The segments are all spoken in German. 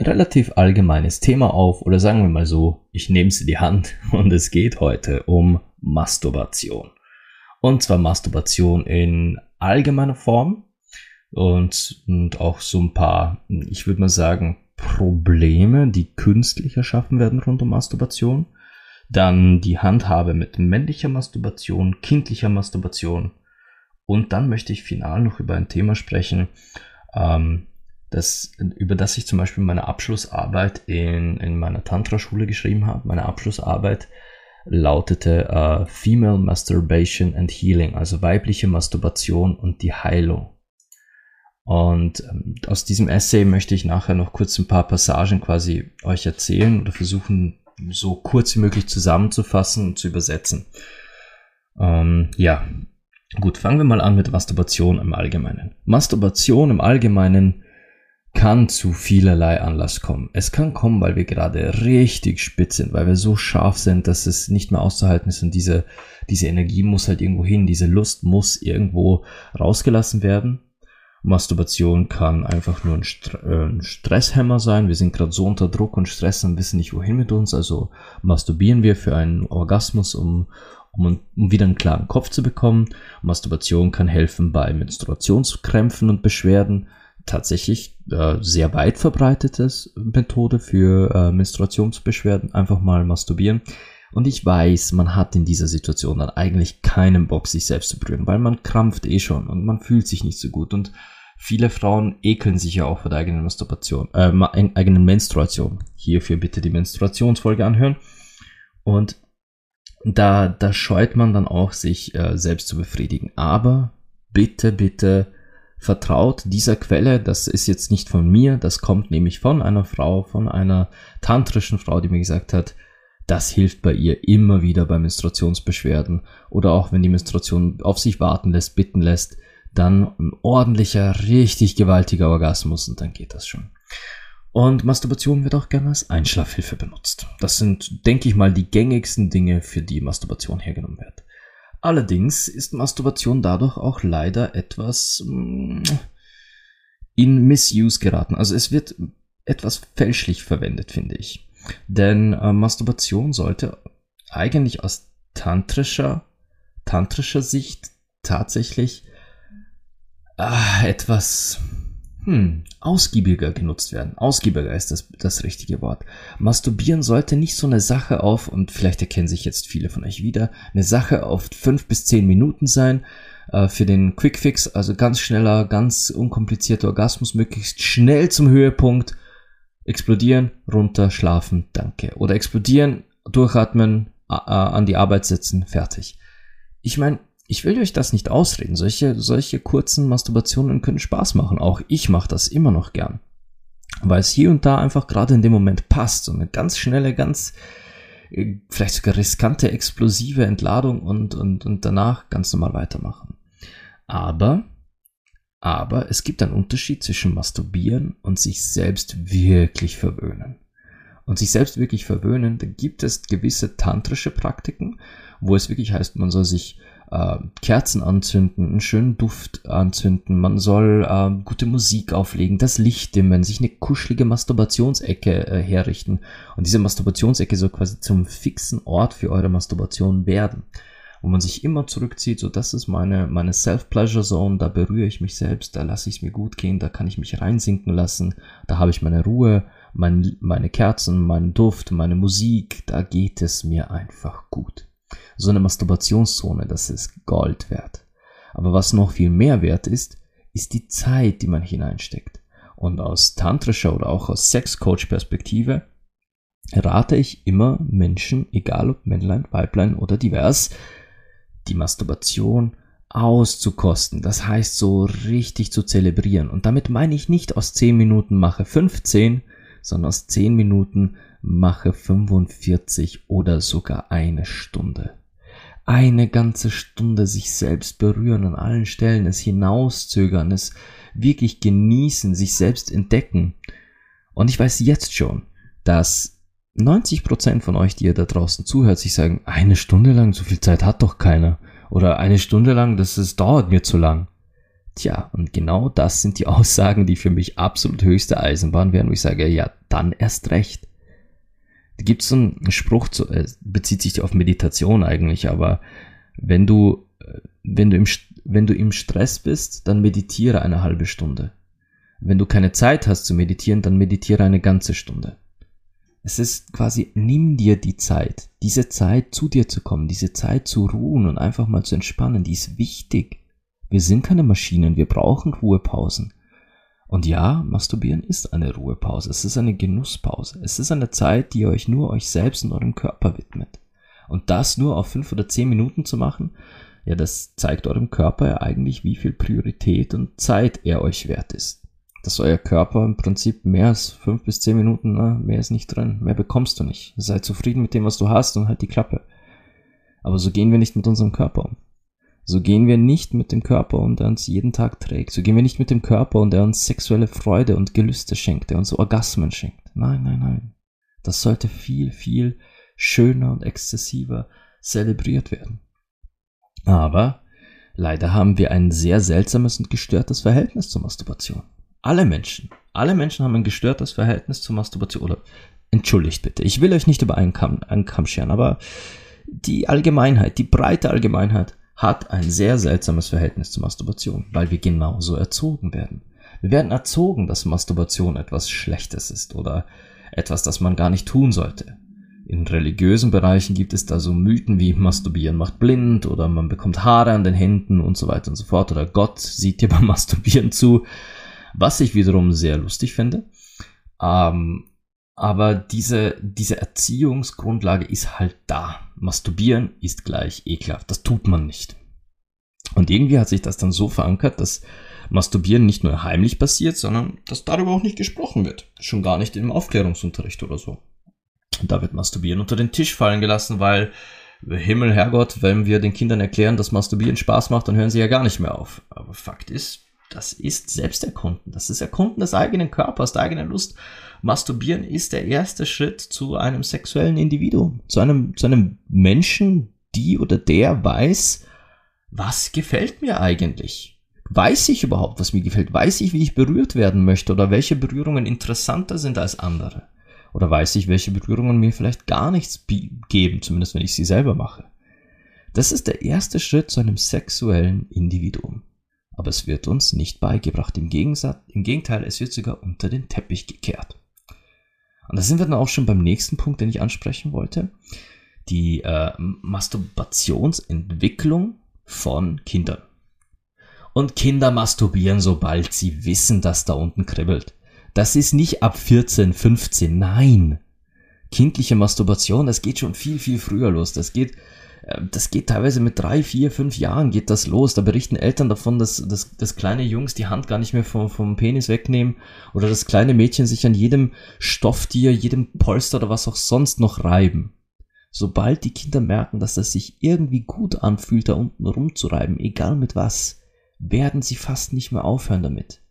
relativ allgemeines Thema auf oder sagen wir mal so, ich nehme sie die Hand und es geht heute um Masturbation. Und zwar Masturbation in allgemeiner Form und, und auch so ein paar, ich würde mal sagen, Probleme, die künstlich erschaffen werden rund um Masturbation dann die Handhabe mit männlicher Masturbation, kindlicher Masturbation. Und dann möchte ich final noch über ein Thema sprechen, ähm, das, über das ich zum Beispiel meine Abschlussarbeit in, in meiner Tantra-Schule geschrieben habe. Meine Abschlussarbeit lautete äh, Female Masturbation and Healing, also weibliche Masturbation und die Heilung. Und ähm, aus diesem Essay möchte ich nachher noch kurz ein paar Passagen quasi euch erzählen oder versuchen so kurz wie möglich zusammenzufassen und zu übersetzen. Ähm, ja, gut, fangen wir mal an mit Masturbation im Allgemeinen. Masturbation im Allgemeinen kann zu vielerlei Anlass kommen. Es kann kommen, weil wir gerade richtig spitz sind, weil wir so scharf sind, dass es nicht mehr auszuhalten ist und diese, diese Energie muss halt irgendwo hin, diese Lust muss irgendwo rausgelassen werden. Masturbation kann einfach nur ein, St äh, ein Stresshemmer sein. Wir sind gerade so unter Druck und Stress und wissen nicht, wohin mit uns. Also masturbieren wir für einen Orgasmus, um, um, um wieder einen klaren Kopf zu bekommen. Masturbation kann helfen bei Menstruationskrämpfen und Beschwerden. Tatsächlich äh, sehr weit verbreitetes Methode für äh, Menstruationsbeschwerden. Einfach mal masturbieren. Und ich weiß, man hat in dieser Situation dann eigentlich keinen Bock, sich selbst zu berühren, weil man krampft eh schon und man fühlt sich nicht so gut. Und viele Frauen ekeln sich ja auch vor der eigenen Masturbation, äh, eigenen Menstruation. Hierfür bitte die Menstruationsfolge anhören. Und da, da scheut man dann auch, sich äh, selbst zu befriedigen. Aber bitte, bitte vertraut dieser Quelle. Das ist jetzt nicht von mir, das kommt nämlich von einer Frau, von einer tantrischen Frau, die mir gesagt hat, das hilft bei ihr immer wieder bei Menstruationsbeschwerden oder auch wenn die Menstruation auf sich warten lässt, bitten lässt, dann ein ordentlicher, richtig gewaltiger Orgasmus und dann geht das schon. Und Masturbation wird auch gerne als Einschlafhilfe benutzt. Das sind, denke ich mal, die gängigsten Dinge, für die Masturbation hergenommen wird. Allerdings ist Masturbation dadurch auch leider etwas mm, in Misuse geraten. Also es wird etwas fälschlich verwendet, finde ich. Denn äh, Masturbation sollte eigentlich aus tantrischer, tantrischer Sicht tatsächlich äh, etwas hm, ausgiebiger genutzt werden. Ausgiebiger ist das, das richtige Wort. Masturbieren sollte nicht so eine Sache auf, und vielleicht erkennen sich jetzt viele von euch wieder, eine Sache auf fünf bis zehn Minuten sein, äh, für den Quickfix, also ganz schneller, ganz unkomplizierter Orgasmus, möglichst schnell zum Höhepunkt Explodieren, runter, schlafen, danke. Oder explodieren, durchatmen, an die Arbeit sitzen, fertig. Ich meine, ich will euch das nicht ausreden. Solche, solche kurzen Masturbationen können Spaß machen. Auch ich mache das immer noch gern. Weil es hier und da einfach gerade in dem Moment passt. So eine ganz schnelle, ganz, äh, vielleicht sogar riskante, explosive Entladung und, und, und danach ganz normal weitermachen. Aber aber es gibt einen Unterschied zwischen Masturbieren und sich selbst wirklich verwöhnen. Und sich selbst wirklich verwöhnen, da gibt es gewisse tantrische Praktiken, wo es wirklich heißt, man soll sich äh, Kerzen anzünden, einen schönen Duft anzünden, man soll äh, gute Musik auflegen, das Licht dimmen, sich eine kuschelige Masturbationsecke äh, herrichten. Und diese Masturbationsecke soll quasi zum fixen Ort für eure Masturbation werden wo man sich immer zurückzieht, so das ist meine, meine Self-Pleasure-Zone, da berühre ich mich selbst, da lasse ich es mir gut gehen, da kann ich mich reinsinken lassen, da habe ich meine Ruhe, mein, meine Kerzen, meinen Duft, meine Musik, da geht es mir einfach gut. So eine Masturbationszone, das ist Gold wert. Aber was noch viel mehr wert ist, ist die Zeit, die man hineinsteckt. Und aus tantrischer oder auch aus Sexcoach-Perspektive rate ich immer Menschen, egal ob Männlein, Weiblein oder divers, die Masturbation auszukosten. Das heißt, so richtig zu zelebrieren. Und damit meine ich nicht aus 10 Minuten mache 15, sondern aus 10 Minuten mache 45 oder sogar eine Stunde. Eine ganze Stunde sich selbst berühren an allen Stellen, es hinauszögern, es wirklich genießen, sich selbst entdecken. Und ich weiß jetzt schon, dass 90% von euch, die ihr da draußen zuhört, sich sagen, eine Stunde lang, so viel Zeit hat doch keiner. Oder eine Stunde lang, das ist, dauert mir zu lang. Tja, und genau das sind die Aussagen, die für mich absolut höchste Eisenbahn wären, wo ich sage, ja, dann erst recht. Gibt es einen Spruch, zu, äh, bezieht sich auf Meditation eigentlich, aber wenn du, äh, wenn du, im, wenn du im Stress bist, dann meditiere eine halbe Stunde. Wenn du keine Zeit hast zu meditieren, dann meditiere eine ganze Stunde. Es ist quasi, nimm dir die Zeit, diese Zeit zu dir zu kommen, diese Zeit zu ruhen und einfach mal zu entspannen, die ist wichtig. Wir sind keine Maschinen, wir brauchen Ruhepausen. Und ja, Masturbieren ist eine Ruhepause, es ist eine Genusspause, es ist eine Zeit, die ihr euch nur euch selbst und eurem Körper widmet. Und das nur auf fünf oder zehn Minuten zu machen, ja, das zeigt eurem Körper ja eigentlich, wie viel Priorität und Zeit er euch wert ist. Dass euer Körper im Prinzip mehr als fünf bis zehn Minuten, na, mehr ist nicht drin, mehr bekommst du nicht. Sei zufrieden mit dem, was du hast und halt die Klappe. Aber so gehen wir nicht mit unserem Körper um. So gehen wir nicht mit dem Körper um, der uns jeden Tag trägt. So gehen wir nicht mit dem Körper um, der uns sexuelle Freude und Gelüste schenkt, der uns Orgasmen schenkt. Nein, nein, nein. Das sollte viel, viel schöner und exzessiver zelebriert werden. Aber leider haben wir ein sehr seltsames und gestörtes Verhältnis zur Masturbation. Alle Menschen, alle Menschen haben ein gestörtes Verhältnis zur Masturbation. Oder entschuldigt bitte, ich will euch nicht über einen Kamm, einen Kamm scheren, aber die Allgemeinheit, die breite Allgemeinheit hat ein sehr seltsames Verhältnis zur Masturbation, weil wir genauso erzogen werden. Wir werden erzogen, dass Masturbation etwas Schlechtes ist oder etwas, das man gar nicht tun sollte. In religiösen Bereichen gibt es da so Mythen wie Masturbieren macht blind oder man bekommt Haare an den Händen und so weiter und so fort oder Gott sieht dir beim Masturbieren zu, was ich wiederum sehr lustig finde. Ähm, aber diese, diese Erziehungsgrundlage ist halt da. Masturbieren ist gleich ekelhaft. Das tut man nicht. Und irgendwie hat sich das dann so verankert, dass Masturbieren nicht nur heimlich passiert, sondern dass darüber auch nicht gesprochen wird. Schon gar nicht im Aufklärungsunterricht oder so. Und da wird Masturbieren unter den Tisch fallen gelassen, weil Himmel, Herrgott, wenn wir den Kindern erklären, dass Masturbieren Spaß macht, dann hören sie ja gar nicht mehr auf. Aber Fakt ist, das ist Selbsterkunden. Das ist Erkunden des eigenen Körpers, der eigenen Lust. Masturbieren ist der erste Schritt zu einem sexuellen Individuum, zu einem, zu einem Menschen, die oder der weiß, was gefällt mir eigentlich? Weiß ich überhaupt, was mir gefällt? Weiß ich, wie ich berührt werden möchte oder welche Berührungen interessanter sind als andere? Oder weiß ich, welche Berührungen mir vielleicht gar nichts geben, zumindest wenn ich sie selber mache? Das ist der erste Schritt zu einem sexuellen Individuum aber es wird uns nicht beigebracht. Im, Gegensatz, Im Gegenteil, es wird sogar unter den Teppich gekehrt. Und da sind wir dann auch schon beim nächsten Punkt, den ich ansprechen wollte. Die äh, Masturbationsentwicklung von Kindern. Und Kinder masturbieren, sobald sie wissen, dass da unten kribbelt. Das ist nicht ab 14, 15, nein. Kindliche Masturbation, das geht schon viel, viel früher los. Das geht das geht teilweise mit drei, vier, fünf Jahren geht das los. Da berichten Eltern davon, dass, dass, dass kleine Jungs die Hand gar nicht mehr vom, vom Penis wegnehmen oder dass kleine Mädchen sich an jedem Stofftier, jedem Polster oder was auch sonst noch reiben. Sobald die Kinder merken, dass das sich irgendwie gut anfühlt, da unten rumzureiben, egal mit was, werden sie fast nicht mehr aufhören damit.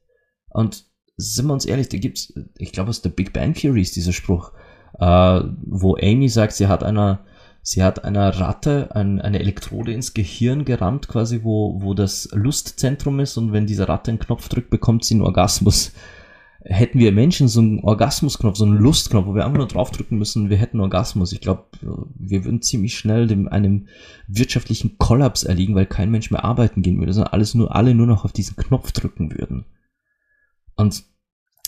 Und sind wir uns ehrlich, da gibt's, ich glaube aus der Big Bang Theory ist dieser Spruch, äh, wo Amy sagt, sie hat einer Sie hat einer Ratte ein, eine Elektrode ins Gehirn gerammt, quasi, wo, wo das Lustzentrum ist und wenn diese Ratte einen Knopf drückt, bekommt sie einen Orgasmus. Hätten wir Menschen so einen Orgasmusknopf, so einen Lustknopf, wo wir einfach nur draufdrücken müssen, wir hätten Orgasmus. Ich glaube, wir würden ziemlich schnell dem, einem wirtschaftlichen Kollaps erliegen, weil kein Mensch mehr arbeiten gehen würde, sondern alles nur, alle nur noch auf diesen Knopf drücken würden. Und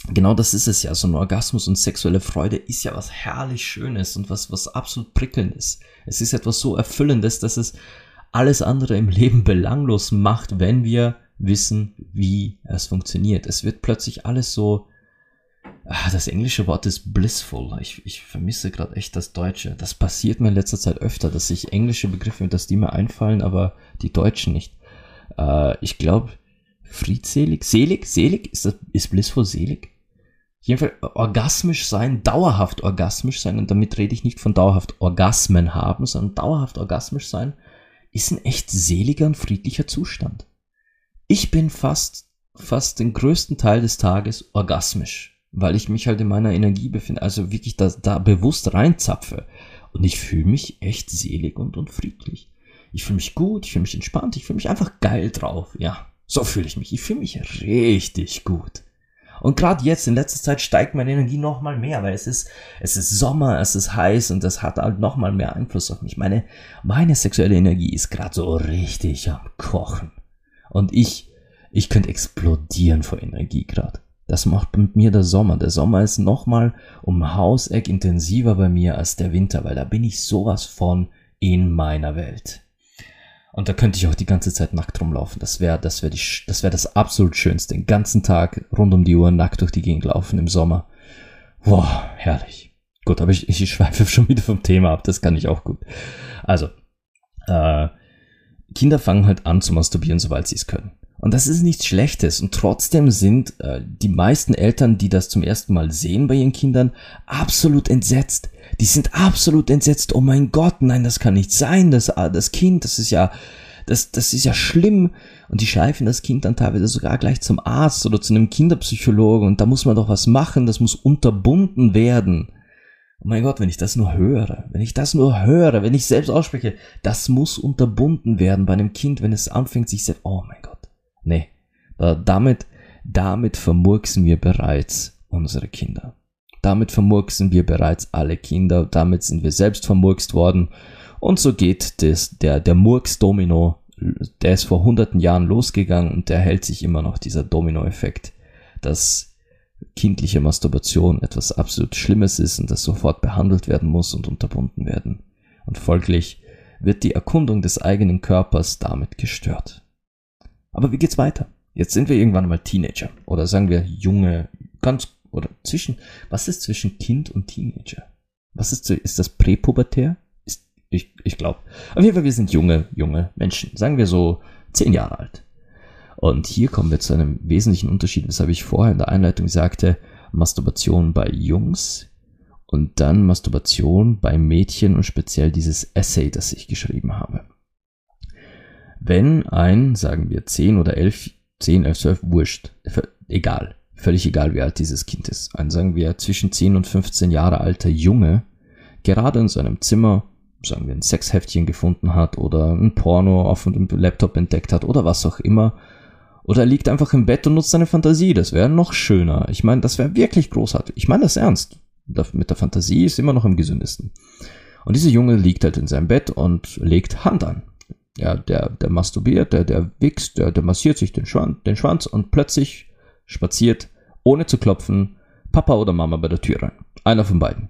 genau das ist es ja. So ein Orgasmus und sexuelle Freude ist ja was herrlich Schönes und was, was absolut prickelndes. Es ist etwas so Erfüllendes, dass es alles andere im Leben belanglos macht, wenn wir wissen, wie es funktioniert. Es wird plötzlich alles so. Ah, das englische Wort ist blissful. Ich, ich vermisse gerade echt das Deutsche. Das passiert mir in letzter Zeit öfter, dass sich englische Begriffe, dass die mir einfallen, aber die Deutschen nicht. Äh, ich glaube, friedselig, selig, selig, ist, das, ist blissful selig? jedenfalls orgasmisch sein, dauerhaft orgasmisch sein, und damit rede ich nicht von dauerhaft Orgasmen haben, sondern dauerhaft orgasmisch sein, ist ein echt seliger und friedlicher Zustand. Ich bin fast, fast den größten Teil des Tages orgasmisch, weil ich mich halt in meiner Energie befinde, also wirklich da, da bewusst reinzapfe. Und ich fühle mich echt selig und, und friedlich. Ich fühle mich gut, ich fühle mich entspannt, ich fühle mich einfach geil drauf. Ja, so fühle ich mich. Ich fühle mich richtig gut. Und gerade jetzt in letzter Zeit steigt meine Energie noch mal mehr, weil es ist, es ist Sommer, es ist heiß und das hat halt noch mal mehr Einfluss auf mich. Meine, meine sexuelle Energie ist gerade so richtig am Kochen. Und ich, ich könnte explodieren vor Energie gerade. Das macht mit mir der Sommer. Der Sommer ist noch mal um Hauseck intensiver bei mir als der Winter, weil da bin ich sowas von in meiner Welt. Und da könnte ich auch die ganze Zeit nackt rumlaufen. Das wäre das, wär das, wär das absolut Schönste. Den ganzen Tag rund um die Uhr nackt durch die Gegend laufen im Sommer. Boah, herrlich. Gut, aber ich, ich schweife schon wieder vom Thema ab. Das kann ich auch gut. Also, äh, Kinder fangen halt an zu masturbieren, sobald sie es können. Und das ist nichts Schlechtes. Und trotzdem sind äh, die meisten Eltern, die das zum ersten Mal sehen bei ihren Kindern, absolut entsetzt. Die sind absolut entsetzt. Oh mein Gott, nein, das kann nicht sein. Das, ah, das Kind, das ist ja, das, das ist ja schlimm. Und die schleifen das Kind dann teilweise sogar gleich zum Arzt oder zu einem Kinderpsychologen. Und da muss man doch was machen. Das muss unterbunden werden. Oh mein Gott, wenn ich das nur höre, wenn ich das nur höre, wenn ich selbst ausspreche, das muss unterbunden werden bei einem Kind, wenn es anfängt, sich selbst, oh mein Gott. Nee, damit, damit vermurksen wir bereits unsere Kinder. Damit vermurksen wir bereits alle Kinder, damit sind wir selbst vermurkst worden. Und so geht das, der, der Murks-Domino, der ist vor hunderten Jahren losgegangen und der hält sich immer noch, dieser Domino-Effekt, dass kindliche Masturbation etwas absolut Schlimmes ist und das sofort behandelt werden muss und unterbunden werden. Und folglich wird die Erkundung des eigenen Körpers damit gestört. Aber wie geht's weiter? Jetzt sind wir irgendwann mal Teenager oder sagen wir junge, ganz oder zwischen, was ist zwischen Kind und Teenager? Was ist, ist das präpubertär? Ist, ich, ich glaube. Auf jeden Fall, wir sind junge, junge Menschen. Sagen wir so zehn Jahre alt. Und hier kommen wir zu einem wesentlichen Unterschied, weshalb ich vorher in der Einleitung sagte, Masturbation bei Jungs und dann Masturbation bei Mädchen und speziell dieses Essay, das ich geschrieben habe. Wenn ein, sagen wir, 10 oder 11, 10, 11, 12, wurscht, egal, völlig egal wie alt dieses Kind ist, ein, sagen wir, zwischen 10 und 15 Jahre alter Junge, gerade in seinem Zimmer, sagen wir, ein Sexheftchen gefunden hat oder ein Porno auf dem Laptop entdeckt hat oder was auch immer, oder er liegt einfach im Bett und nutzt seine Fantasie, das wäre noch schöner. Ich meine, das wäre wirklich großartig. Ich meine das ernst. Mit der Fantasie ist immer noch am gesündesten. Und dieser Junge liegt halt in seinem Bett und legt Hand an ja, der, der masturbiert, der, der wichst, der, der massiert sich den Schwanz, den Schwanz und plötzlich spaziert, ohne zu klopfen, Papa oder Mama bei der Tür rein. Einer von beiden.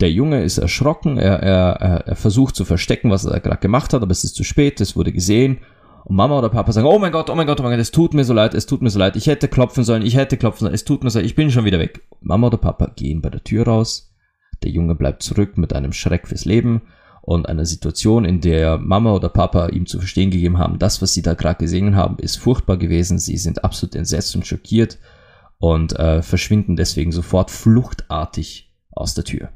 Der Junge ist erschrocken, er, er, er versucht zu verstecken, was er gerade gemacht hat, aber es ist zu spät, es wurde gesehen. Und Mama oder Papa sagen, oh mein Gott, oh mein Gott, oh mein Gott, es tut mir so leid, es tut mir so leid, ich hätte klopfen sollen, ich hätte klopfen sollen, es tut mir so leid, ich bin schon wieder weg. Mama oder Papa gehen bei der Tür raus, der Junge bleibt zurück mit einem Schreck fürs Leben und einer Situation, in der Mama oder Papa ihm zu verstehen gegeben haben, das, was sie da gerade gesehen haben, ist furchtbar gewesen. Sie sind absolut entsetzt und schockiert und äh, verschwinden deswegen sofort fluchtartig aus der Tür.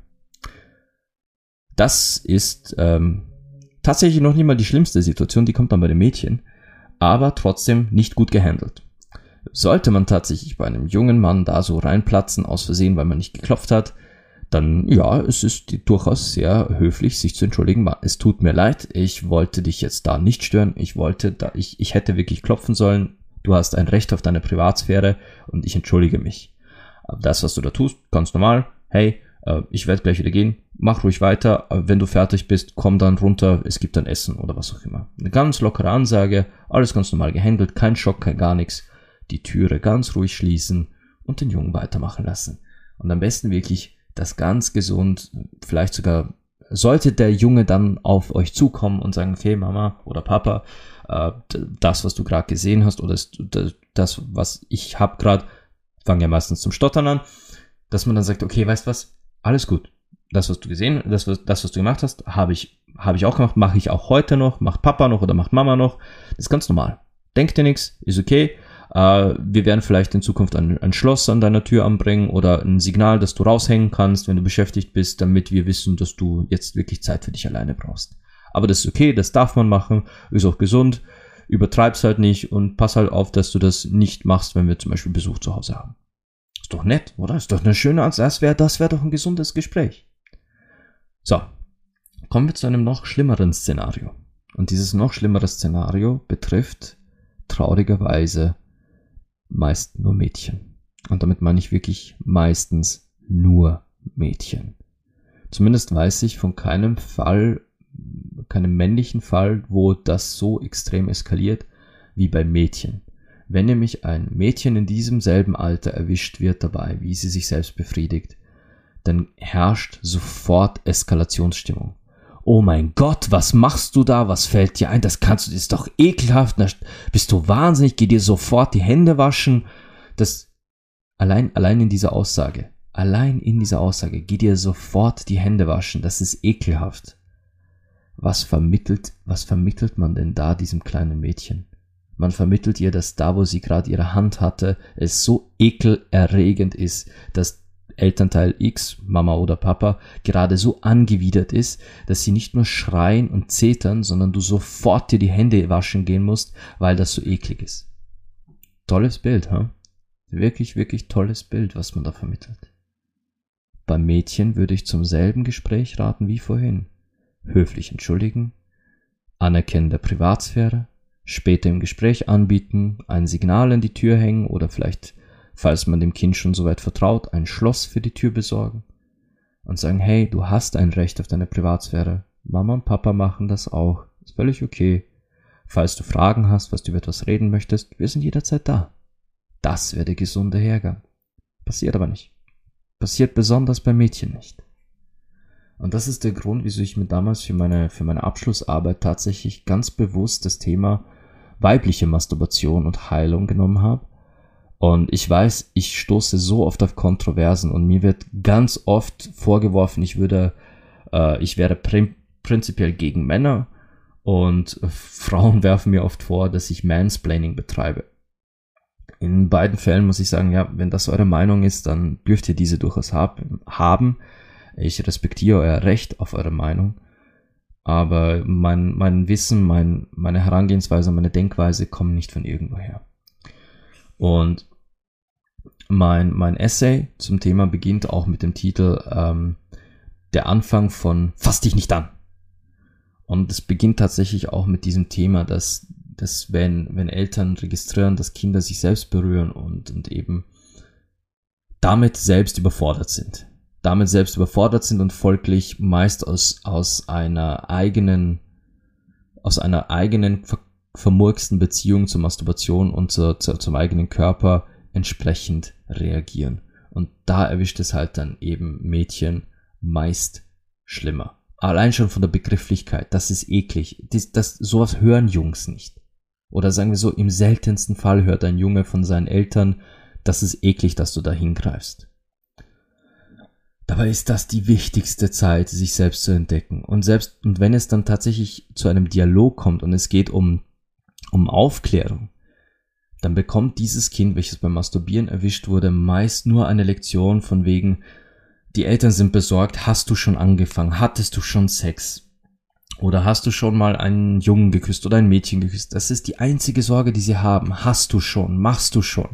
Das ist ähm, tatsächlich noch nicht mal die schlimmste Situation, die kommt dann bei den Mädchen, aber trotzdem nicht gut gehandelt. Sollte man tatsächlich bei einem jungen Mann da so reinplatzen, aus Versehen, weil man nicht geklopft hat, dann ja, es ist durchaus sehr höflich, sich zu entschuldigen. Es tut mir leid, ich wollte dich jetzt da nicht stören. Ich wollte da, ich, ich hätte wirklich klopfen sollen. Du hast ein Recht auf deine Privatsphäre und ich entschuldige mich. Das, was du da tust, ganz normal. Hey, äh, ich werde gleich wieder gehen. Mach ruhig weiter. Wenn du fertig bist, komm dann runter. Es gibt dann Essen oder was auch immer. Eine ganz lockere Ansage. Alles ganz normal gehandelt. Kein Schock, kein gar nichts. Die Türe ganz ruhig schließen und den Jungen weitermachen lassen. Und am besten wirklich das ganz gesund, vielleicht sogar sollte der Junge dann auf euch zukommen und sagen, okay, Mama oder Papa, äh, das, was du gerade gesehen hast oder das, was ich habe gerade, fangen ja meistens zum Stottern an, dass man dann sagt, okay, weißt was, alles gut. Das, was du gesehen, das, was, das, was du gemacht hast, habe ich, habe ich auch gemacht, mache ich auch heute noch, macht Papa noch oder macht Mama noch. Das ist ganz normal. Denkt dir nichts, ist okay, Äh, wir werden vielleicht in Zukunft ein, ein, Schloss an deiner Tür anbringen oder ein Signal, das du raushängen kannst, wenn du beschäftigt bist, damit wir wissen, dass du jetzt wirklich Zeit für dich alleine brauchst. Aber das ist okay, das darf man machen, ist auch gesund, übertreib's halt nicht und pass halt auf, dass du das nicht machst, wenn wir zum Beispiel Besuch zu Hause haben. Ist doch nett, oder? Ist doch eine schöne Art. Das wäre das wär doch ein gesundes Gespräch. So, kommen wir zu einem noch schlimmeren Szenario. Und dieses noch schlimmere Szenario betrifft traurigerweise meist nur Mädchen. Und damit meine ich wirklich meistens nur Mädchen. Zumindest weiß ich von keinem Fall, keinem männlichen Fall, wo das so extrem eskaliert wie bei Mädchen. Wenn nämlich ein Mädchen in diesem selben Alter erwischt wird dabei, wie sie sich selbst befriedigt, dann herrscht sofort Eskalationsstimmung. Oh mein Gott, was machst du da? Was fällt dir ein? Das kannst du, das ist doch ekelhaft. Bist du wahnsinnig? Geh dir sofort die Hände waschen. Das, allein, allein in dieser Aussage, allein in dieser Aussage, geh dir sofort die Hände waschen. Das ist ekelhaft. Was vermittelt, was vermittelt man denn da diesem kleinen Mädchen? Man vermittelt ihr, dass da, wo sie gerade ihre Hand hatte, es so ekelerregend ist, dass Elternteil X, Mama oder Papa, gerade so angewidert ist, dass sie nicht nur schreien und zetern, sondern du sofort dir die Hände waschen gehen musst, weil das so eklig ist. Tolles Bild, ha? Wirklich, wirklich tolles Bild, was man da vermittelt. Beim Mädchen würde ich zum selben Gespräch raten wie vorhin. Höflich entschuldigen, Anerkennen der Privatsphäre, später im Gespräch anbieten, ein Signal in die Tür hängen oder vielleicht, falls man dem Kind schon soweit vertraut, ein Schloss für die Tür besorgen und sagen, hey, du hast ein Recht auf deine Privatsphäre. Mama und Papa machen das auch. Ist völlig okay. Falls du Fragen hast, was du über etwas reden möchtest, wir sind jederzeit da. Das wäre der gesunde Hergang. Passiert aber nicht. Passiert besonders bei Mädchen nicht. Und das ist der Grund, wieso ich mir damals für meine, für meine Abschlussarbeit tatsächlich ganz bewusst das Thema weibliche Masturbation und Heilung genommen habe. Und ich weiß, ich stoße so oft auf Kontroversen und mir wird ganz oft vorgeworfen, ich würde, äh, ich wäre prim prinzipiell gegen Männer und Frauen werfen mir oft vor, dass ich Mansplaining betreibe. In beiden Fällen muss ich sagen, ja, wenn das eure Meinung ist, dann dürft ihr diese durchaus hab haben. Ich respektiere euer Recht auf eure Meinung. Aber mein, mein Wissen, mein, meine Herangehensweise, meine Denkweise kommen nicht von irgendwoher. Und mein, mein Essay zum Thema beginnt auch mit dem Titel ähm, Der Anfang von Fass dich nicht an. Und es beginnt tatsächlich auch mit diesem Thema, dass, dass wenn, wenn Eltern registrieren, dass Kinder sich selbst berühren und, und eben damit selbst überfordert sind damit selbst überfordert sind und folglich meist aus, aus einer eigenen, aus einer eigenen ver vermurksten Beziehung zur Masturbation und zur, zur, zum eigenen Körper entsprechend reagieren. Und da erwischt es halt dann eben Mädchen meist schlimmer. Allein schon von der Begrifflichkeit, das ist eklig. Das, das, sowas hören Jungs nicht. Oder sagen wir so, im seltensten Fall hört ein Junge von seinen Eltern, das ist eklig, dass du da hingreifst. Dabei ist das die wichtigste Zeit, sich selbst zu entdecken. Und selbst, und wenn es dann tatsächlich zu einem Dialog kommt und es geht um, um Aufklärung, dann bekommt dieses Kind, welches beim Masturbieren erwischt wurde, meist nur eine Lektion von wegen, die Eltern sind besorgt, hast du schon angefangen, hattest du schon Sex? Oder hast du schon mal einen Jungen geküsst oder ein Mädchen geküsst? Das ist die einzige Sorge, die sie haben. Hast du schon? Machst du schon?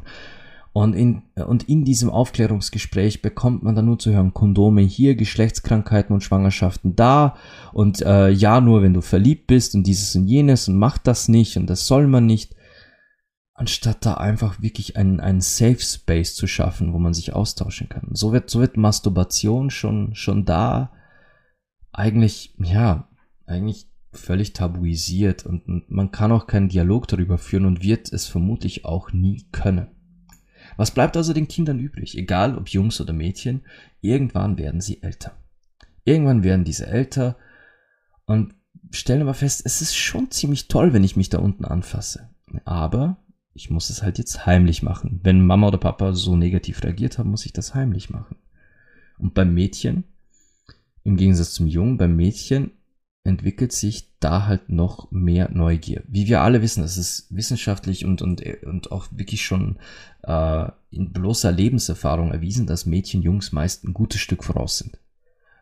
Und in, und in diesem Aufklärungsgespräch bekommt man dann nur zu hören, Kondome hier, Geschlechtskrankheiten und Schwangerschaften da und äh, ja, nur wenn du verliebt bist und dieses und jenes und macht das nicht und das soll man nicht. Anstatt da einfach wirklich einen, einen Safe Space zu schaffen, wo man sich austauschen kann. So wird, so wird Masturbation schon, schon da eigentlich, ja, eigentlich völlig tabuisiert und, und man kann auch keinen Dialog darüber führen und wird es vermutlich auch nie können. Was bleibt also den Kindern übrig? Egal ob Jungs oder Mädchen, irgendwann werden sie älter. Irgendwann werden diese älter und stellen aber fest, es ist schon ziemlich toll, wenn ich mich da unten anfasse. Aber ich muss es halt jetzt heimlich machen. Wenn Mama oder Papa so negativ reagiert haben, muss ich das heimlich machen. Und beim Mädchen, im Gegensatz zum Jungen, beim Mädchen entwickelt sich da halt noch mehr Neugier. Wie wir alle wissen, es ist wissenschaftlich und, und, und auch wirklich schon äh, in bloßer Lebenserfahrung erwiesen, dass Mädchen Jungs meist ein gutes Stück voraus sind.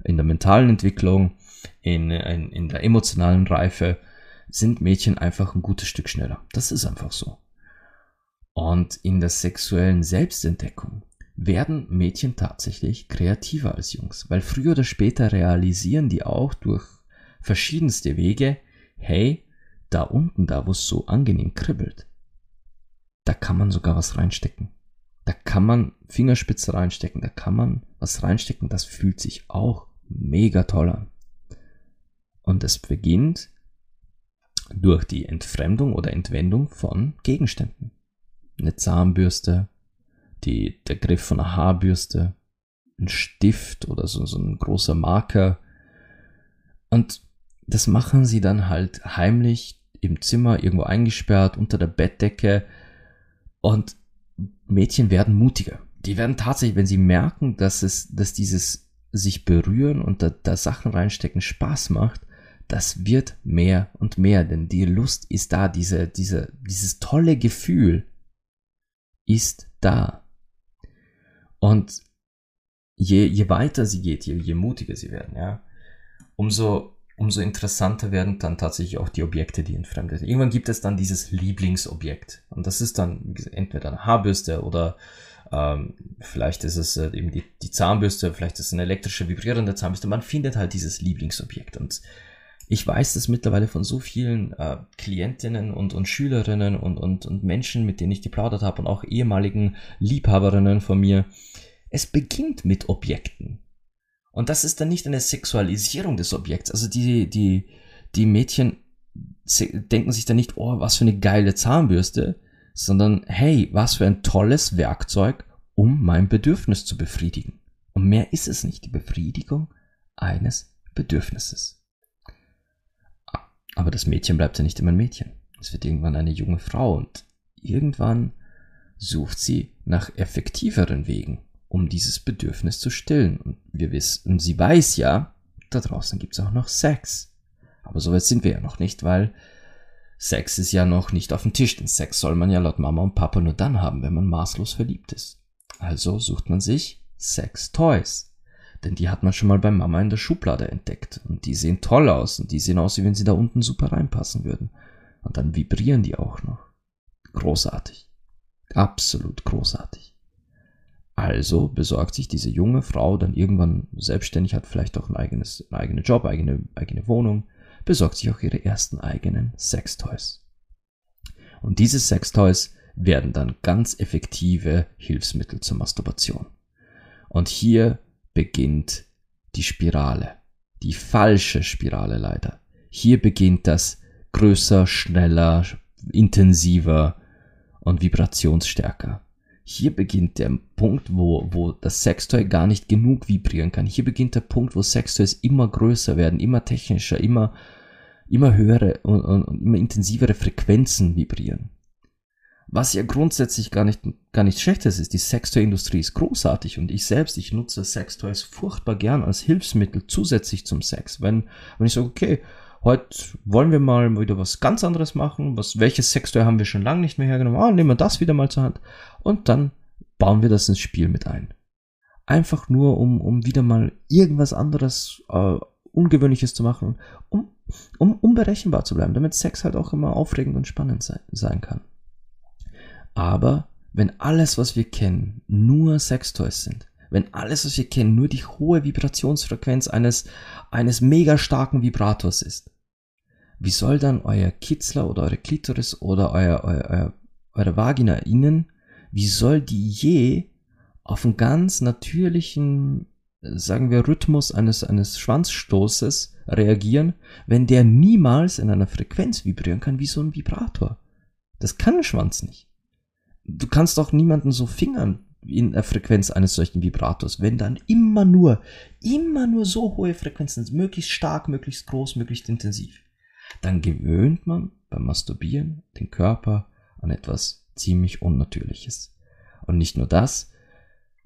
In der mentalen Entwicklung, in, in, in der emotionalen Reife sind Mädchen einfach ein gutes Stück schneller. Das ist einfach so. Und in der sexuellen Selbstentdeckung werden Mädchen tatsächlich kreativer als Jungs, weil früher oder später realisieren die auch durch verschiedenste Wege, hey, da unten, da wo es so angenehm kribbelt, da kann man sogar was reinstecken. Da kann man Fingerspitze reinstecken, da kann man was reinstecken, das fühlt sich auch mega toll an. Und es beginnt durch die Entfremdung oder Entwendung von Gegenständen. Eine Zahnbürste, die, der Griff von einer Haarbürste, ein Stift oder so, so ein großer Marker. Und das machen sie dann halt heimlich im Zimmer, irgendwo eingesperrt, unter der Bettdecke. Und Mädchen werden mutiger. Die werden tatsächlich, wenn sie merken, dass es, dass dieses sich berühren und da, da Sachen reinstecken Spaß macht, das wird mehr und mehr, denn die Lust ist da, diese, diese, dieses tolle Gefühl ist da. Und je, je weiter sie geht, je, je mutiger sie werden, ja, umso, umso interessanter werden dann tatsächlich auch die Objekte, die entfremdet. Irgendwann gibt es dann dieses Lieblingsobjekt. Und das ist dann entweder eine Haarbürste oder ähm, vielleicht ist es äh, eben die, die Zahnbürste, vielleicht ist es eine elektrische vibrierende Zahnbürste. Man findet halt dieses Lieblingsobjekt. Und ich weiß das mittlerweile von so vielen äh, Klientinnen und, und Schülerinnen und, und, und Menschen, mit denen ich geplaudert habe und auch ehemaligen Liebhaberinnen von mir. Es beginnt mit Objekten. Und das ist dann nicht eine Sexualisierung des Objekts. Also die, die, die Mädchen denken sich dann nicht, oh, was für eine geile Zahnbürste, sondern hey, was für ein tolles Werkzeug, um mein Bedürfnis zu befriedigen. Und mehr ist es nicht, die Befriedigung eines Bedürfnisses. Aber das Mädchen bleibt ja nicht immer ein Mädchen. Es wird irgendwann eine junge Frau und irgendwann sucht sie nach effektiveren Wegen, um dieses Bedürfnis zu stillen. Und wir wissen, sie weiß ja, da draußen gibt es auch noch Sex. Aber so weit sind wir ja noch nicht, weil Sex ist ja noch nicht auf dem Tisch, denn Sex soll man ja laut Mama und Papa nur dann haben, wenn man maßlos verliebt ist. Also sucht man sich Sex-Toys. Denn die hat man schon mal bei Mama in der Schublade entdeckt. Und die sehen toll aus. Und die sehen aus, wie wenn sie da unten super reinpassen würden. Und dann vibrieren die auch noch. Großartig. Absolut großartig. Also besorgt sich diese junge Frau dann irgendwann selbstständig, hat vielleicht auch ein eigenes, einen eigenen Job, eigene, eigene Wohnung, besorgt sich auch ihre ersten eigenen Sextoys. Und diese Sextoys werden dann ganz effektive Hilfsmittel zur Masturbation. Und hier beginnt die Spirale. Die falsche Spirale leider. Hier beginnt das größer, schneller, intensiver und vibrationsstärker. Hier beginnt der Punkt, wo, wo das Sextoy gar nicht genug vibrieren kann. Hier beginnt der Punkt, wo Sextoys immer größer werden, immer technischer, immer, immer höhere und, und, und immer intensivere Frequenzen vibrieren. Was ja grundsätzlich gar nicht, gar nichts Schlechtes ist. Die Sextoy-Industrie ist großartig und ich selbst, ich nutze Sextoys furchtbar gern als Hilfsmittel zusätzlich zum Sex. Wenn, wenn ich sage, okay, heute wollen wir mal wieder was ganz anderes machen, was, welches Sextoy haben wir schon lange nicht mehr hergenommen, ah, nehmen wir das wieder mal zur Hand und dann bauen wir das ins Spiel mit ein. Einfach nur, um, um wieder mal irgendwas anderes, äh, Ungewöhnliches zu machen, um, um unberechenbar zu bleiben, damit Sex halt auch immer aufregend und spannend sein, sein kann. Aber wenn alles, was wir kennen, nur Sextoys sind, wenn alles, was wir kennen, nur die hohe Vibrationsfrequenz eines, eines mega starken Vibrators ist, wie soll dann euer Kitzler oder eure Klitoris oder euer, euer, euer, eure Vagina innen, wie soll die je auf einen ganz natürlichen, sagen wir, Rhythmus eines, eines Schwanzstoßes reagieren, wenn der niemals in einer Frequenz vibrieren kann wie so ein Vibrator? Das kann ein Schwanz nicht du kannst doch niemanden so fingern in der Frequenz eines solchen Vibrators, wenn dann immer nur, immer nur so hohe Frequenzen möglichst stark, möglichst groß, möglichst intensiv, dann gewöhnt man beim Masturbieren den Körper an etwas ziemlich Unnatürliches. Und nicht nur das,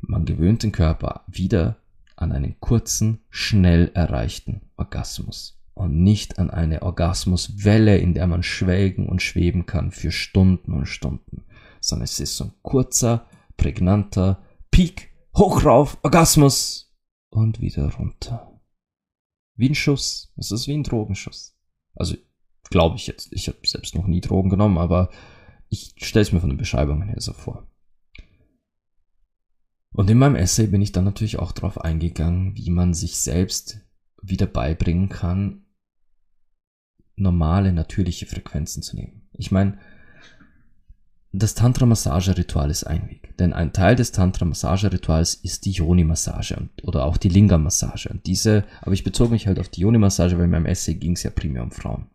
man gewöhnt den Körper wieder an einen kurzen, schnell erreichten Orgasmus. und nicht an eine Orgasmuswelle, in der man schwelgen und schweben kann für Stunden und Stunden, sondern es ist so ein kurzer, prägnanter Peak, hoch rauf, Orgasmus und wieder runter. Wie ein Schuss. Es ist wie ein Drogenschuss. Also glaube ich jetzt. Ich habe selbst noch nie Drogen genommen, aber ich stelle es mir von den Beschreibungen her so vor. Und in meinem Essay bin ich dann natürlich auch darauf eingegangen, wie man sich selbst wieder beibringen kann, normale, natürliche Frequenzen zu nehmen. Ich meine, das Tantra-Massage-Ritual ist ein Weg. Denn ein Teil des Tantra-Massage-Rituals ist die Yoni-Massage oder auch die Lingam-Massage. Und diese, aber ich bezog mich halt auf die Yoni-Massage, weil in meinem Essay ging es ja primär um Frauen.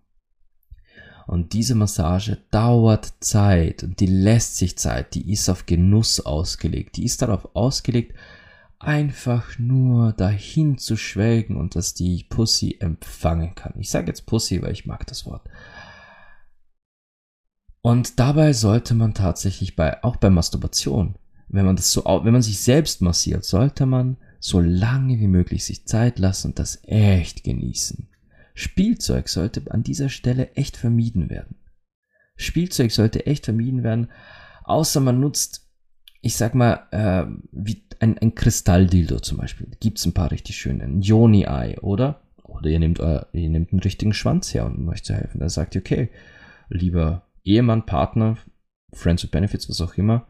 Und diese Massage dauert Zeit und die lässt sich Zeit, die ist auf Genuss ausgelegt, die ist darauf ausgelegt, einfach nur dahin zu schwelgen und dass die Pussy empfangen kann. Ich sage jetzt Pussy, weil ich mag das Wort. Und dabei sollte man tatsächlich bei, auch bei Masturbation, wenn man das so, wenn man sich selbst massiert, sollte man so lange wie möglich sich Zeit lassen und das echt genießen. Spielzeug sollte an dieser Stelle echt vermieden werden. Spielzeug sollte echt vermieden werden, außer man nutzt, ich sag mal, äh, wie ein, ein Kristalldildo zum Beispiel. Gibt's ein paar richtig schöne. Ein Yoni-Eye, oder? Oder ihr nehmt, äh, ihr nehmt einen richtigen Schwanz her, um euch zu helfen. Da sagt ihr, okay, lieber Ehemann, Partner, Friends with Benefits, was auch immer,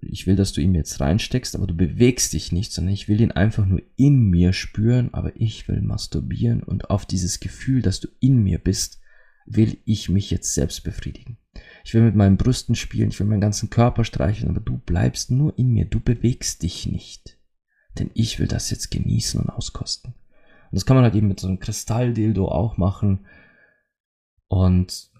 ich will, dass du ihn jetzt reinsteckst, aber du bewegst dich nicht, sondern ich will ihn einfach nur in mir spüren, aber ich will masturbieren und auf dieses Gefühl, dass du in mir bist, will ich mich jetzt selbst befriedigen. Ich will mit meinen Brüsten spielen, ich will meinen ganzen Körper streicheln, aber du bleibst nur in mir, du bewegst dich nicht. Denn ich will das jetzt genießen und auskosten. Und das kann man halt eben mit so einem Kristalldildo auch machen. Und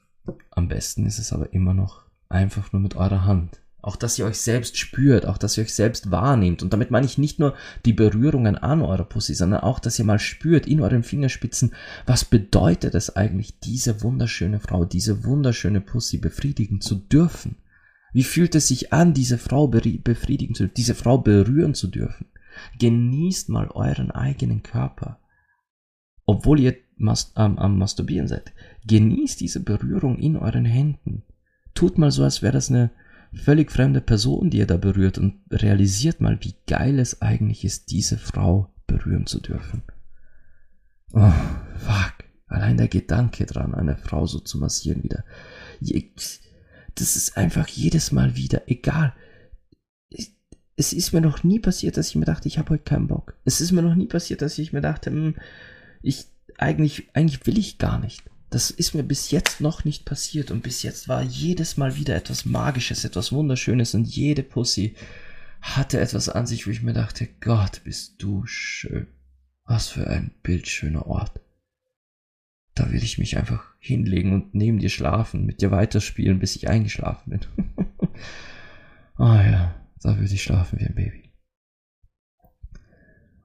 am besten ist es aber immer noch einfach nur mit eurer Hand. Auch dass ihr euch selbst spürt, auch dass ihr euch selbst wahrnehmt. Und damit meine ich nicht nur die Berührungen an eurer Pussy, sondern auch, dass ihr mal spürt in euren Fingerspitzen, was bedeutet es eigentlich, diese wunderschöne Frau, diese wunderschöne Pussy befriedigen zu dürfen. Wie fühlt es sich an, diese Frau befriedigen zu dürfen, diese Frau berühren zu dürfen? Genießt mal euren eigenen Körper. Obwohl ihr am, am Masturbieren seid. Genießt diese Berührung in euren Händen. Tut mal so, als wäre das eine völlig fremde Person, die ihr da berührt und realisiert mal, wie geil es eigentlich ist, diese Frau berühren zu dürfen. Oh, fuck. Allein der Gedanke dran, eine Frau so zu massieren wieder. Das ist einfach jedes Mal wieder egal. Es ist mir noch nie passiert, dass ich mir dachte, ich habe heute keinen Bock. Es ist mir noch nie passiert, dass ich mir dachte, hm, ich eigentlich, eigentlich will ich gar nicht. Das ist mir bis jetzt noch nicht passiert und bis jetzt war jedes Mal wieder etwas Magisches, etwas Wunderschönes und jede Pussy hatte etwas an sich, wo ich mir dachte, Gott, bist du schön. Was für ein bildschöner Ort. Da will ich mich einfach hinlegen und neben dir schlafen, mit dir weiterspielen, bis ich eingeschlafen bin. Ah oh ja, da würde ich schlafen wie ein Baby.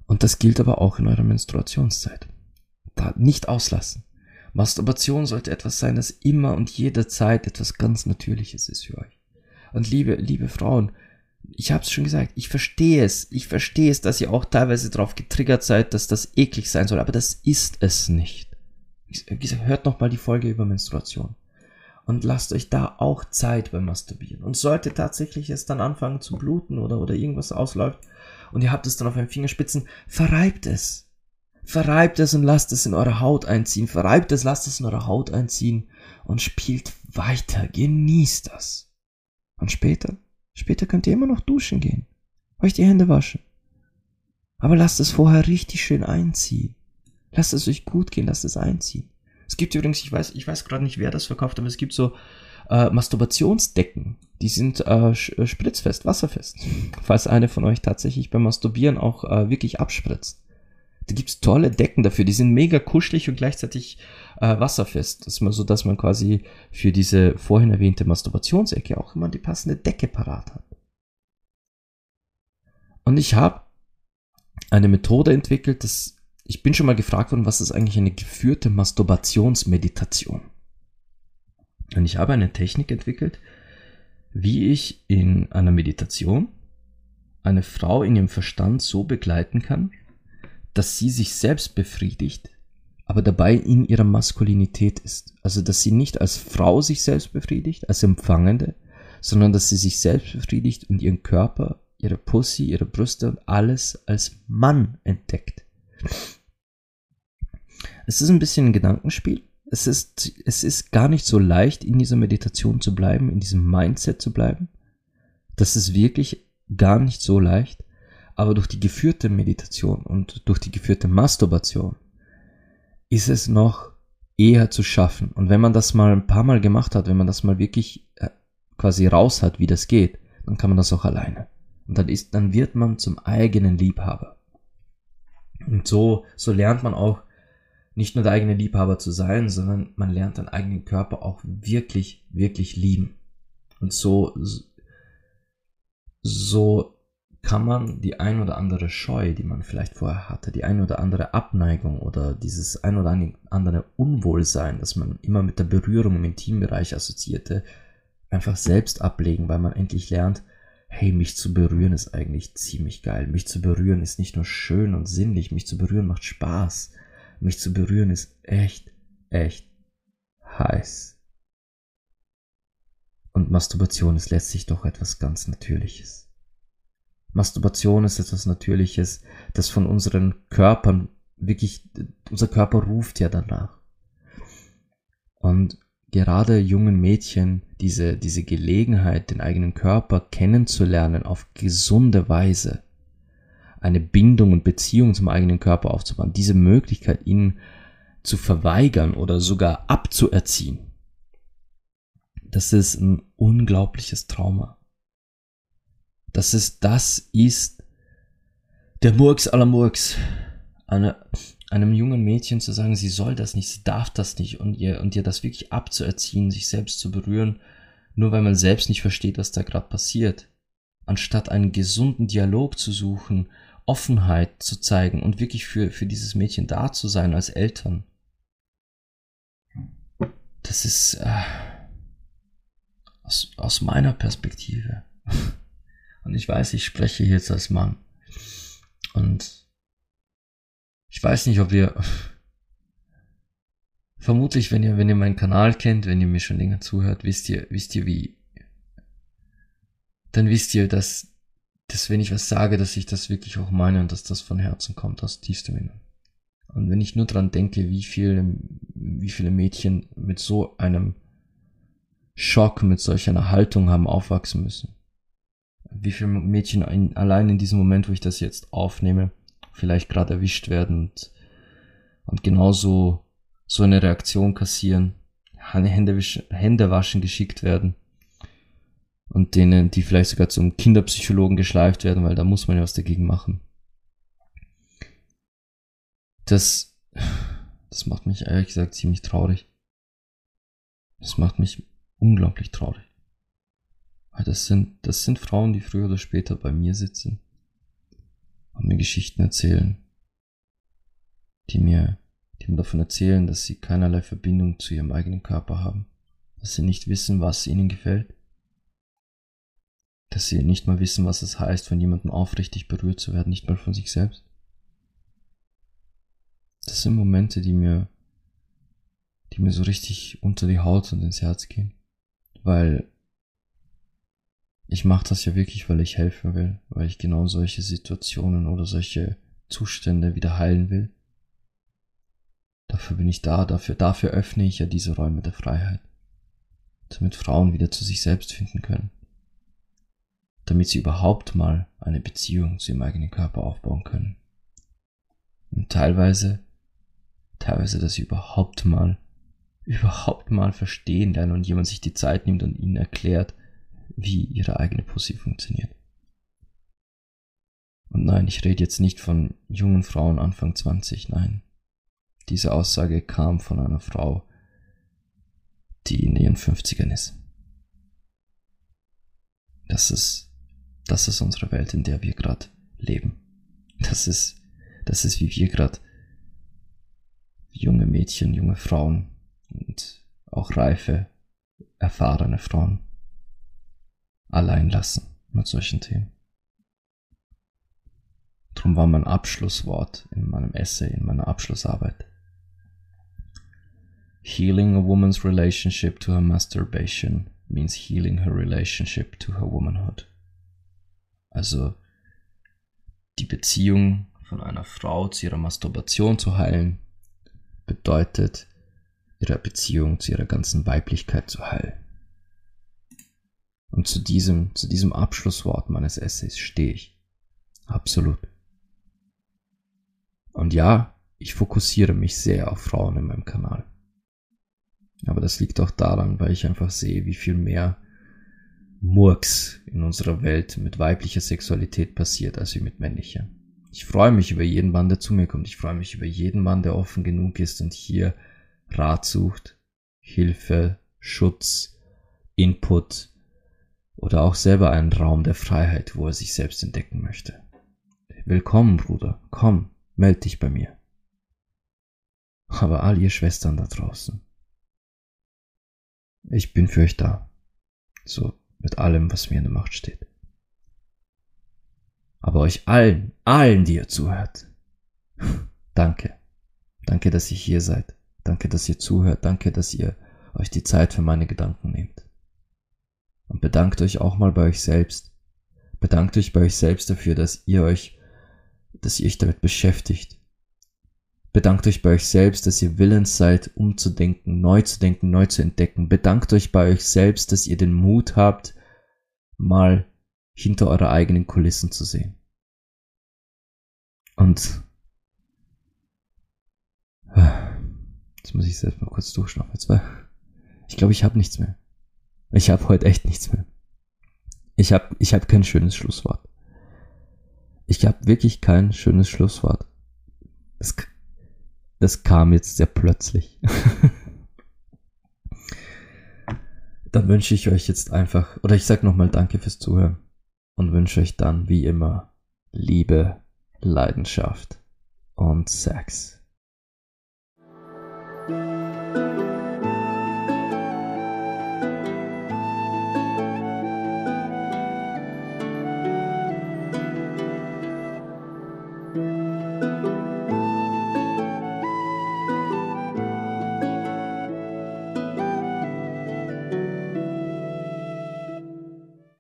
Und das gilt aber auch in eurer Menstruationszeit. Da nicht auslassen. Masturbation sollte etwas sein, das immer und jederzeit etwas ganz Natürliches ist für euch. Und liebe, liebe Frauen, ich habe es schon gesagt, ich verstehe es. Ich verstehe es, dass ihr auch teilweise darauf getriggert seid, dass das eklig sein soll, aber das ist es nicht. Gesagt, hört nochmal die Folge über Menstruation. Und lasst euch da auch Zeit beim Masturbieren. Und sollte tatsächlich es dann anfangen zu bluten oder, oder irgendwas ausläuft und ihr habt es dann auf den Fingerspitzen, verreibt es. Verreibt es und lasst es in eure Haut einziehen. Verreibt es, lasst es in eure Haut einziehen und spielt weiter. Genießt das. Und später, später könnt ihr immer noch duschen gehen. Euch die Hände waschen. Aber lasst es vorher richtig schön einziehen. Lasst es euch gut gehen, lasst es einziehen. Es gibt übrigens, ich weiß, ich weiß gerade nicht, wer das verkauft, aber es gibt so äh, Masturbationsdecken. Die sind äh, spritzfest, wasserfest. Falls eine von euch tatsächlich beim Masturbieren auch äh, wirklich abspritzt. Da gibt's tolle Decken dafür, die sind mega kuschelig und gleichzeitig äh, wasserfest. Das ist mal so, dass man quasi für diese vorhin erwähnte Masturbationsecke auch immer die passende Decke parat hat. Und ich habe eine Methode entwickelt, dass ich bin schon mal gefragt worden, was ist eigentlich eine geführte Masturbationsmeditation? Und ich habe eine Technik entwickelt, wie ich in einer Meditation eine Frau in ihrem Verstand so begleiten kann, dass sie sich selbst befriedigt, aber dabei in ihrer Maskulinität ist. Also, dass sie nicht als Frau sich selbst befriedigt, als Empfangende, sondern dass sie sich selbst befriedigt und ihren Körper, ihre Pussy, ihre Brüste und alles als Mann entdeckt. Es ist ein bisschen ein Gedankenspiel. Es ist, es ist gar nicht so leicht, in dieser Meditation zu bleiben, in diesem Mindset zu bleiben. Das ist wirklich gar nicht so leicht. Aber durch die geführte Meditation und durch die geführte Masturbation ist es noch eher zu schaffen. Und wenn man das mal ein paar Mal gemacht hat, wenn man das mal wirklich äh, quasi raus hat, wie das geht, dann kann man das auch alleine. Und dann ist, dann wird man zum eigenen Liebhaber. Und so, so lernt man auch nicht nur der eigene Liebhaber zu sein, sondern man lernt den eigenen Körper auch wirklich, wirklich lieben. Und so, so kann man die ein oder andere Scheu, die man vielleicht vorher hatte, die ein oder andere Abneigung oder dieses ein oder andere Unwohlsein, das man immer mit der Berührung im Intimbereich assoziierte, einfach selbst ablegen, weil man endlich lernt, hey, mich zu berühren ist eigentlich ziemlich geil. Mich zu berühren ist nicht nur schön und sinnlich, mich zu berühren macht Spaß. Mich zu berühren ist echt, echt heiß. Und Masturbation ist letztlich doch etwas ganz Natürliches. Masturbation ist etwas Natürliches, das von unseren Körpern wirklich, unser Körper ruft ja danach. Und gerade jungen Mädchen diese, diese Gelegenheit, den eigenen Körper kennenzulernen auf gesunde Weise, eine Bindung und Beziehung zum eigenen Körper aufzubauen, diese Möglichkeit ihnen zu verweigern oder sogar abzuerziehen, das ist ein unglaubliches Trauma dass es das ist, der Murks aller Murks. Eine, einem jungen Mädchen zu sagen, sie soll das nicht, sie darf das nicht und ihr, und ihr das wirklich abzuerziehen, sich selbst zu berühren, nur weil man selbst nicht versteht, was da gerade passiert. Anstatt einen gesunden Dialog zu suchen, Offenheit zu zeigen und wirklich für, für dieses Mädchen da zu sein als Eltern. Das ist äh, aus, aus meiner Perspektive und ich weiß, ich spreche jetzt als Mann. Und ich weiß nicht, ob ihr vermutlich, wenn ihr, wenn ihr meinen Kanal kennt, wenn ihr mir schon länger zuhört, wisst ihr, wisst ihr wie, dann wisst ihr, dass, dass wenn ich was sage, dass ich das wirklich auch meine und dass das von Herzen kommt, aus tiefstem Innern. Und wenn ich nur dran denke, wie viele, wie viele Mädchen mit so einem Schock, mit solch einer Haltung haben aufwachsen müssen wie viele Mädchen in, allein in diesem Moment, wo ich das jetzt aufnehme, vielleicht gerade erwischt werden und, und genauso so eine Reaktion kassieren, Hände, Hände waschen geschickt werden und denen, die vielleicht sogar zum Kinderpsychologen geschleift werden, weil da muss man ja was dagegen machen. Das, das macht mich ehrlich gesagt ziemlich traurig. Das macht mich unglaublich traurig. Das sind, das sind Frauen, die früher oder später bei mir sitzen und mir Geschichten erzählen, die mir, die mir davon erzählen, dass sie keinerlei Verbindung zu ihrem eigenen Körper haben, dass sie nicht wissen, was ihnen gefällt, dass sie nicht mal wissen, was es heißt, von jemandem aufrichtig berührt zu werden, nicht mal von sich selbst. Das sind Momente, die mir, die mir so richtig unter die Haut und ins Herz gehen, weil ich mache das ja wirklich, weil ich helfen will, weil ich genau solche Situationen oder solche Zustände wieder heilen will. Dafür bin ich da, dafür, dafür öffne ich ja diese Räume der Freiheit, damit Frauen wieder zu sich selbst finden können, damit sie überhaupt mal eine Beziehung zu ihrem eigenen Körper aufbauen können. Und teilweise, teilweise, dass sie überhaupt mal, überhaupt mal verstehen lernen und jemand sich die Zeit nimmt und ihnen erklärt, wie ihre eigene Pussy funktioniert. Und nein, ich rede jetzt nicht von jungen Frauen Anfang 20, nein. Diese Aussage kam von einer Frau, die in ihren 50ern ist. Das ist, das ist unsere Welt, in der wir gerade leben. Das ist, das ist wie wir gerade junge Mädchen, junge Frauen und auch reife, erfahrene Frauen allein lassen mit solchen Themen. Drum war mein Abschlusswort in meinem Essay, in meiner Abschlussarbeit. Healing a woman's relationship to her masturbation means healing her relationship to her womanhood. Also die Beziehung von einer Frau zu ihrer Masturbation zu heilen, bedeutet ihre Beziehung zu ihrer ganzen Weiblichkeit zu heilen. Und zu diesem, zu diesem Abschlusswort meines Essays stehe ich. Absolut. Und ja, ich fokussiere mich sehr auf Frauen in meinem Kanal. Aber das liegt auch daran, weil ich einfach sehe, wie viel mehr Murks in unserer Welt mit weiblicher Sexualität passiert, als wie mit männlicher. Ich freue mich über jeden Mann, der zu mir kommt. Ich freue mich über jeden Mann, der offen genug ist und hier Rat sucht, Hilfe, Schutz, Input oder auch selber einen Raum der Freiheit, wo er sich selbst entdecken möchte. Willkommen, Bruder. Komm, meld dich bei mir. Aber all ihr Schwestern da draußen, ich bin für euch da. So mit allem, was mir in der Macht steht. Aber euch allen, allen, die ihr zuhört, danke. Danke, dass ihr hier seid. Danke, dass ihr zuhört. Danke, dass ihr euch die Zeit für meine Gedanken nehmt. Und bedankt euch auch mal bei euch selbst. Bedankt euch bei euch selbst dafür, dass ihr euch, dass ihr euch damit beschäftigt, Bedankt euch bei euch selbst, dass ihr willens seid, umzudenken, neu zu denken, neu zu entdecken. Bedankt euch bei euch selbst, dass ihr den Mut habt, mal hinter eure eigenen Kulissen zu sehen. Und jetzt muss ich selbst mal kurz durchschnaufen. Ich glaube, ich habe nichts mehr. Ich habe heute echt nichts mehr. Ich habe ich hab kein schönes Schlusswort. Ich habe wirklich kein schönes Schlusswort. Es, das kam jetzt sehr plötzlich. dann wünsche ich euch jetzt einfach, oder ich sage nochmal Danke fürs Zuhören und wünsche euch dann wie immer Liebe, Leidenschaft und Sex.